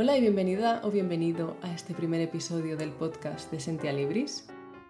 Hola y bienvenida o bienvenido a este primer episodio del podcast de Sentia Libris.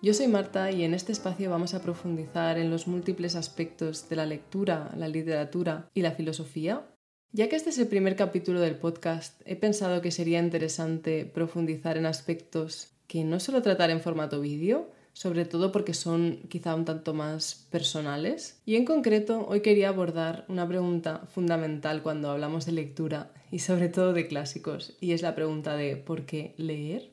Yo soy Marta y en este espacio vamos a profundizar en los múltiples aspectos de la lectura, la literatura y la filosofía. Ya que este es el primer capítulo del podcast, he pensado que sería interesante profundizar en aspectos que no solo tratar en formato vídeo, sobre todo porque son quizá un tanto más personales. Y en concreto, hoy quería abordar una pregunta fundamental cuando hablamos de lectura y sobre todo de clásicos, y es la pregunta de ¿por qué leer?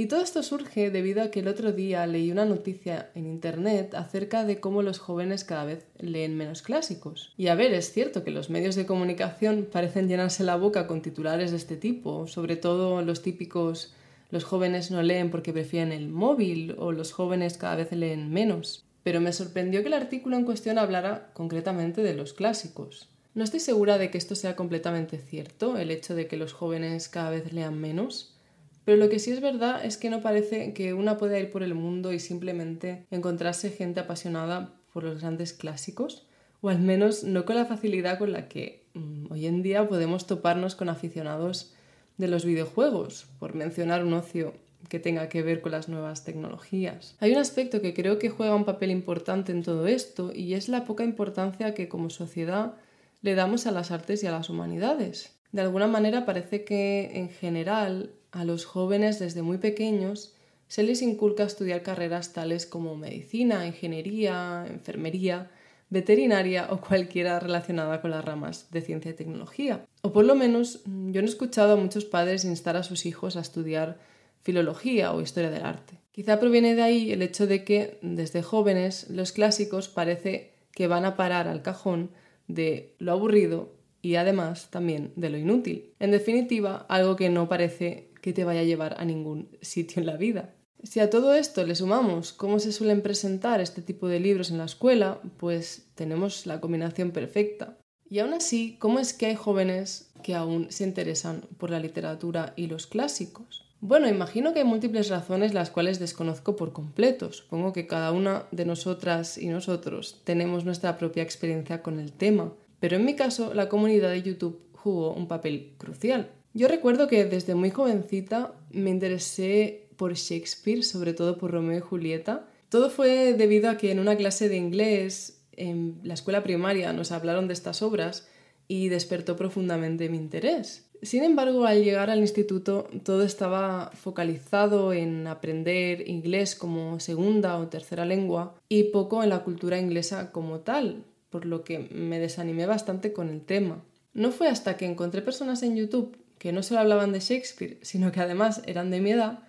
Y todo esto surge debido a que el otro día leí una noticia en internet acerca de cómo los jóvenes cada vez leen menos clásicos. Y a ver, es cierto que los medios de comunicación parecen llenarse la boca con titulares de este tipo, sobre todo los típicos los jóvenes no leen porque prefieren el móvil o los jóvenes cada vez leen menos. Pero me sorprendió que el artículo en cuestión hablara concretamente de los clásicos. No estoy segura de que esto sea completamente cierto, el hecho de que los jóvenes cada vez lean menos, pero lo que sí es verdad es que no parece que una pueda ir por el mundo y simplemente encontrarse gente apasionada por los grandes clásicos, o al menos no con la facilidad con la que mm, hoy en día podemos toparnos con aficionados de los videojuegos, por mencionar un ocio que tenga que ver con las nuevas tecnologías. Hay un aspecto que creo que juega un papel importante en todo esto y es la poca importancia que como sociedad le damos a las artes y a las humanidades. De alguna manera parece que en general a los jóvenes desde muy pequeños se les inculca estudiar carreras tales como medicina, ingeniería, enfermería, veterinaria o cualquiera relacionada con las ramas de ciencia y tecnología. O por lo menos yo no he escuchado a muchos padres instar a sus hijos a estudiar filología o historia del arte. Quizá proviene de ahí el hecho de que desde jóvenes los clásicos parece que van a parar al cajón de lo aburrido y además también de lo inútil. En definitiva, algo que no parece que te vaya a llevar a ningún sitio en la vida. Si a todo esto le sumamos cómo se suelen presentar este tipo de libros en la escuela, pues tenemos la combinación perfecta. Y aún así, ¿cómo es que hay jóvenes que aún se interesan por la literatura y los clásicos? Bueno, imagino que hay múltiples razones las cuales desconozco por completo. Supongo que cada una de nosotras y nosotros tenemos nuestra propia experiencia con el tema, pero en mi caso la comunidad de YouTube jugó un papel crucial. Yo recuerdo que desde muy jovencita me interesé por Shakespeare, sobre todo por Romeo y Julieta. Todo fue debido a que en una clase de inglés en la escuela primaria nos hablaron de estas obras y despertó profundamente mi interés. Sin embargo, al llegar al instituto todo estaba focalizado en aprender inglés como segunda o tercera lengua y poco en la cultura inglesa como tal, por lo que me desanimé bastante con el tema. No fue hasta que encontré personas en YouTube que no solo hablaban de Shakespeare, sino que además eran de mi edad,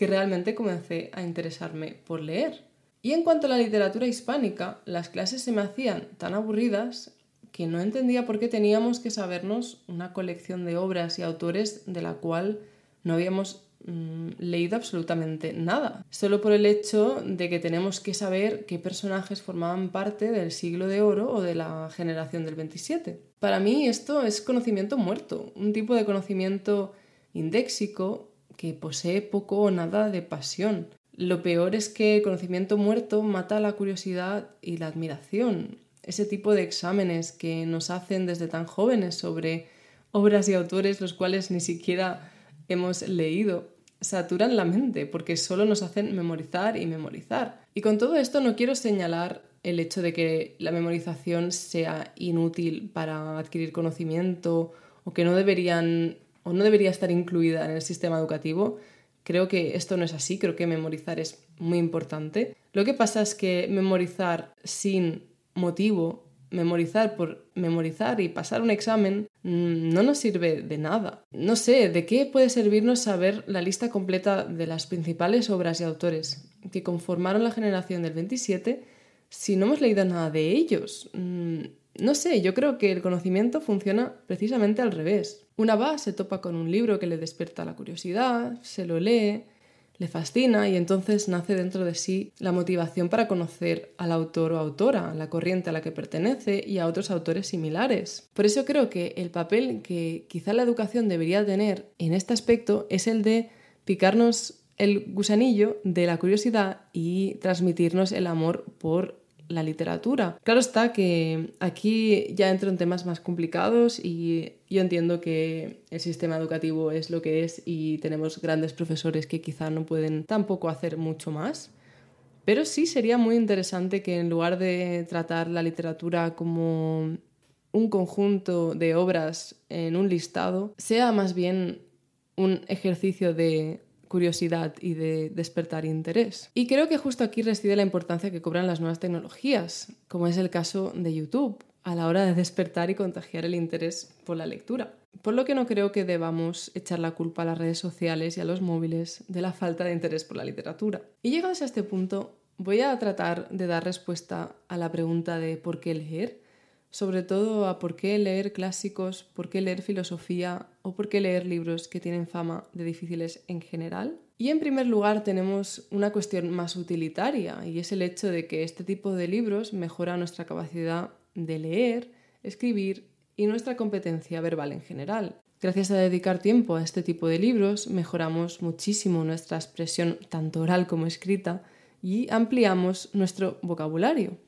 que realmente comencé a interesarme por leer. Y en cuanto a la literatura hispánica, las clases se me hacían tan aburridas que no entendía por qué teníamos que sabernos una colección de obras y autores de la cual no habíamos mm, leído absolutamente nada, solo por el hecho de que tenemos que saber qué personajes formaban parte del siglo de oro o de la generación del 27. Para mí esto es conocimiento muerto, un tipo de conocimiento indéxico que posee poco o nada de pasión. Lo peor es que el conocimiento muerto mata la curiosidad y la admiración. Ese tipo de exámenes que nos hacen desde tan jóvenes sobre obras y autores los cuales ni siquiera hemos leído saturan la mente porque solo nos hacen memorizar y memorizar. Y con todo esto no quiero señalar el hecho de que la memorización sea inútil para adquirir conocimiento o que no deberían o no debería estar incluida en el sistema educativo. Creo que esto no es así, creo que memorizar es muy importante. Lo que pasa es que memorizar sin motivo, memorizar por memorizar y pasar un examen, mm, no nos sirve de nada. No sé, ¿de qué puede servirnos saber la lista completa de las principales obras y autores que conformaron la generación del 27 si no hemos leído nada de ellos? Mm, no sé, yo creo que el conocimiento funciona precisamente al revés. Una va, se topa con un libro que le despierta la curiosidad, se lo lee, le fascina y entonces nace dentro de sí la motivación para conocer al autor o autora, la corriente a la que pertenece y a otros autores similares. Por eso creo que el papel que quizá la educación debería tener en este aspecto es el de picarnos el gusanillo de la curiosidad y transmitirnos el amor por la literatura. Claro está que aquí ya entro en temas más complicados y yo entiendo que el sistema educativo es lo que es y tenemos grandes profesores que quizá no pueden tampoco hacer mucho más. Pero sí sería muy interesante que en lugar de tratar la literatura como un conjunto de obras en un listado, sea más bien un ejercicio de curiosidad y de despertar interés. Y creo que justo aquí reside la importancia que cobran las nuevas tecnologías, como es el caso de YouTube, a la hora de despertar y contagiar el interés por la lectura. Por lo que no creo que debamos echar la culpa a las redes sociales y a los móviles de la falta de interés por la literatura. Y llegados a este punto, voy a tratar de dar respuesta a la pregunta de por qué leer, sobre todo a por qué leer clásicos, por qué leer filosofía o por qué leer libros que tienen fama de difíciles en general. Y en primer lugar tenemos una cuestión más utilitaria y es el hecho de que este tipo de libros mejora nuestra capacidad de leer, escribir y nuestra competencia verbal en general. Gracias a dedicar tiempo a este tipo de libros mejoramos muchísimo nuestra expresión tanto oral como escrita y ampliamos nuestro vocabulario.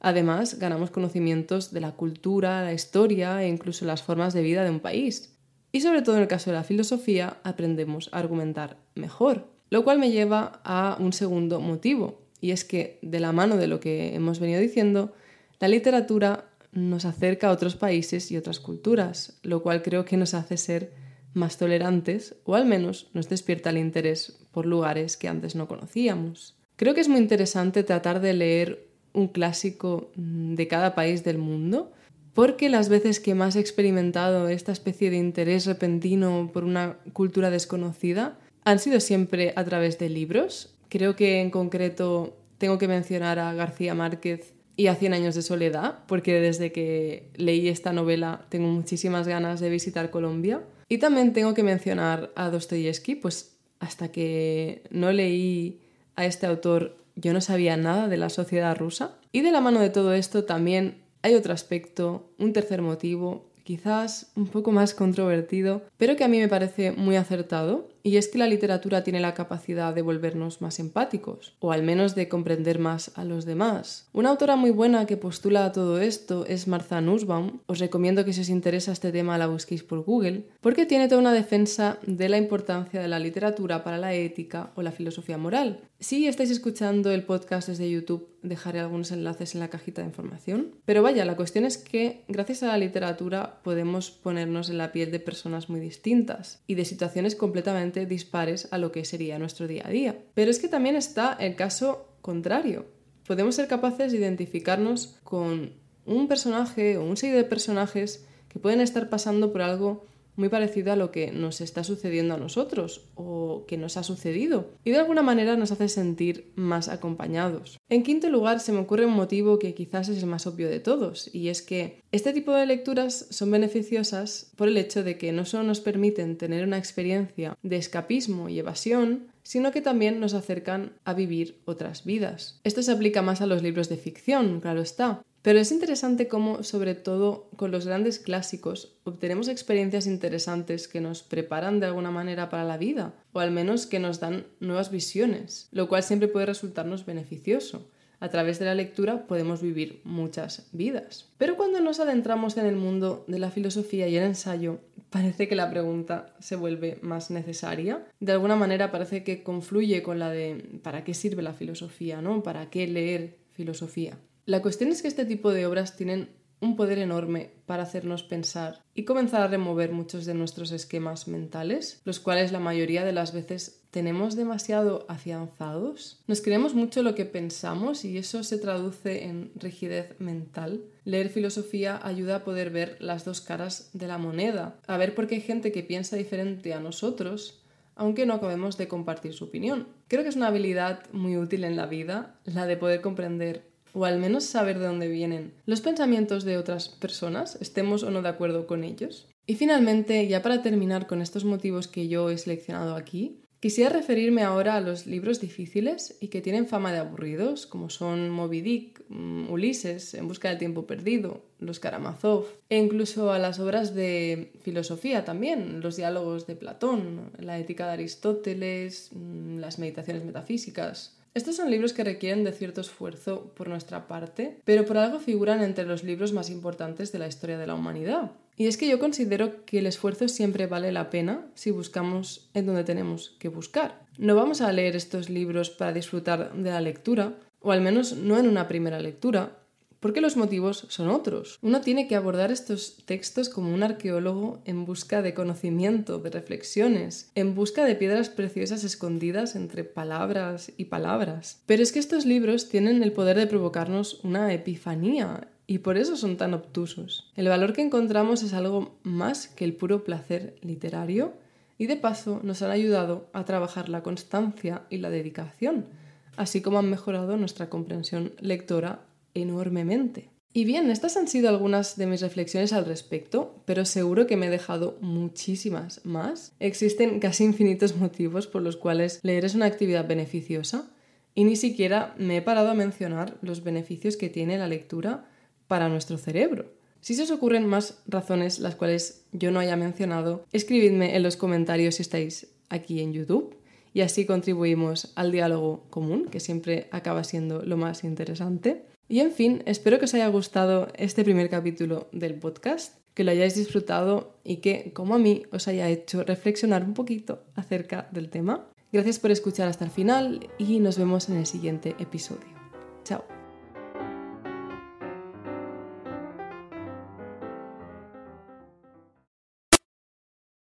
Además, ganamos conocimientos de la cultura, la historia e incluso las formas de vida de un país. Y sobre todo en el caso de la filosofía, aprendemos a argumentar mejor, lo cual me lleva a un segundo motivo, y es que de la mano de lo que hemos venido diciendo, la literatura nos acerca a otros países y otras culturas, lo cual creo que nos hace ser más tolerantes o al menos nos despierta el interés por lugares que antes no conocíamos. Creo que es muy interesante tratar de leer un clásico mm, de cada país del mundo, porque las veces que más he experimentado esta especie de interés repentino por una cultura desconocida han sido siempre a través de libros. Creo que en concreto tengo que mencionar a García Márquez y a Cien años de soledad, porque desde que leí esta novela tengo muchísimas ganas de visitar Colombia. Y también tengo que mencionar a Dostoyevsky, pues hasta que no leí a este autor yo no sabía nada de la sociedad rusa. Y de la mano de todo esto también hay otro aspecto, un tercer motivo, quizás un poco más controvertido, pero que a mí me parece muy acertado, y es que la literatura tiene la capacidad de volvernos más empáticos, o al menos de comprender más a los demás. Una autora muy buena que postula todo esto es Martha Nussbaum. Os recomiendo que si os interesa este tema la busquéis por Google, porque tiene toda una defensa de la importancia de la literatura para la ética o la filosofía moral. Si estáis escuchando el podcast desde YouTube, dejaré algunos enlaces en la cajita de información. Pero vaya, la cuestión es que gracias a la literatura podemos ponernos en la piel de personas muy distintas y de situaciones completamente dispares a lo que sería nuestro día a día. Pero es que también está el caso contrario. Podemos ser capaces de identificarnos con un personaje o un serie de personajes que pueden estar pasando por algo muy parecido a lo que nos está sucediendo a nosotros o que nos ha sucedido y de alguna manera nos hace sentir más acompañados. En quinto lugar, se me ocurre un motivo que quizás es el más obvio de todos y es que este tipo de lecturas son beneficiosas por el hecho de que no solo nos permiten tener una experiencia de escapismo y evasión, sino que también nos acercan a vivir otras vidas. Esto se aplica más a los libros de ficción, claro está, pero es interesante cómo, sobre todo con los grandes clásicos, obtenemos experiencias interesantes que nos preparan de alguna manera para la vida, o al menos que nos dan nuevas visiones, lo cual siempre puede resultarnos beneficioso. A través de la lectura podemos vivir muchas vidas. Pero cuando nos adentramos en el mundo de la filosofía y el ensayo, parece que la pregunta se vuelve más necesaria. De alguna manera parece que confluye con la de ¿para qué sirve la filosofía? ¿no? ¿Para qué leer filosofía? La cuestión es que este tipo de obras tienen un poder enorme para hacernos pensar y comenzar a remover muchos de nuestros esquemas mentales, los cuales la mayoría de las veces tenemos demasiado afianzados. Nos creemos mucho lo que pensamos y eso se traduce en rigidez mental. Leer filosofía ayuda a poder ver las dos caras de la moneda, a ver por qué hay gente que piensa diferente a nosotros aunque no acabemos de compartir su opinión. Creo que es una habilidad muy útil en la vida, la de poder comprender o al menos saber de dónde vienen los pensamientos de otras personas, estemos o no de acuerdo con ellos. Y finalmente, ya para terminar con estos motivos que yo he seleccionado aquí, quisiera referirme ahora a los libros difíciles y que tienen fama de aburridos, como son Moby Dick, mm, Ulises, En busca del tiempo perdido, Los Karamazov, e incluso a las obras de filosofía también, los diálogos de Platón, la ética de Aristóteles, mm, las meditaciones metafísicas, Estos son libros que requieren de cierto esfuerzo por nuestra parte, pero por algo figuran entre los libros más importantes de la historia de la humanidad. Y es que yo considero que el esfuerzo siempre vale la pena si buscamos en donde tenemos que buscar. No vamos a leer estos libros para disfrutar de la lectura, o al menos no en una primera lectura, porque los motivos son otros. Uno tiene que abordar estos textos como un arqueólogo en busca de conocimiento, de reflexiones, en busca de piedras preciosas escondidas entre palabras y palabras. Pero es que estos libros tienen el poder de provocarnos una epifanía y por eso son tan obtusos. El valor que encontramos es algo más que el puro placer literario y de paso nos han ayudado a trabajar la constancia y la dedicación, así como han mejorado nuestra comprensión lectora enormemente. Y bien, estas han sido algunas de mis reflexiones al respecto, pero seguro que me he dejado muchísimas más. Existen casi infinitos motivos por los cuales leer es una actividad beneficiosa y ni siquiera me he parado a mencionar los beneficios que tiene la lectura para nuestro cerebro. Si se os ocurren más razones las cuales yo no haya mencionado, escribidme en los comentarios si estáis aquí en YouTube y así contribuimos al diálogo común, que siempre acaba siendo lo más interesante. Y en fin, espero que os haya gustado este primer capítulo del podcast, que lo hayáis disfrutado y que, como a mí, os haya hecho reflexionar un poquito acerca del tema. Gracias por escuchar hasta el final y nos vemos en el siguiente episodio. Chao.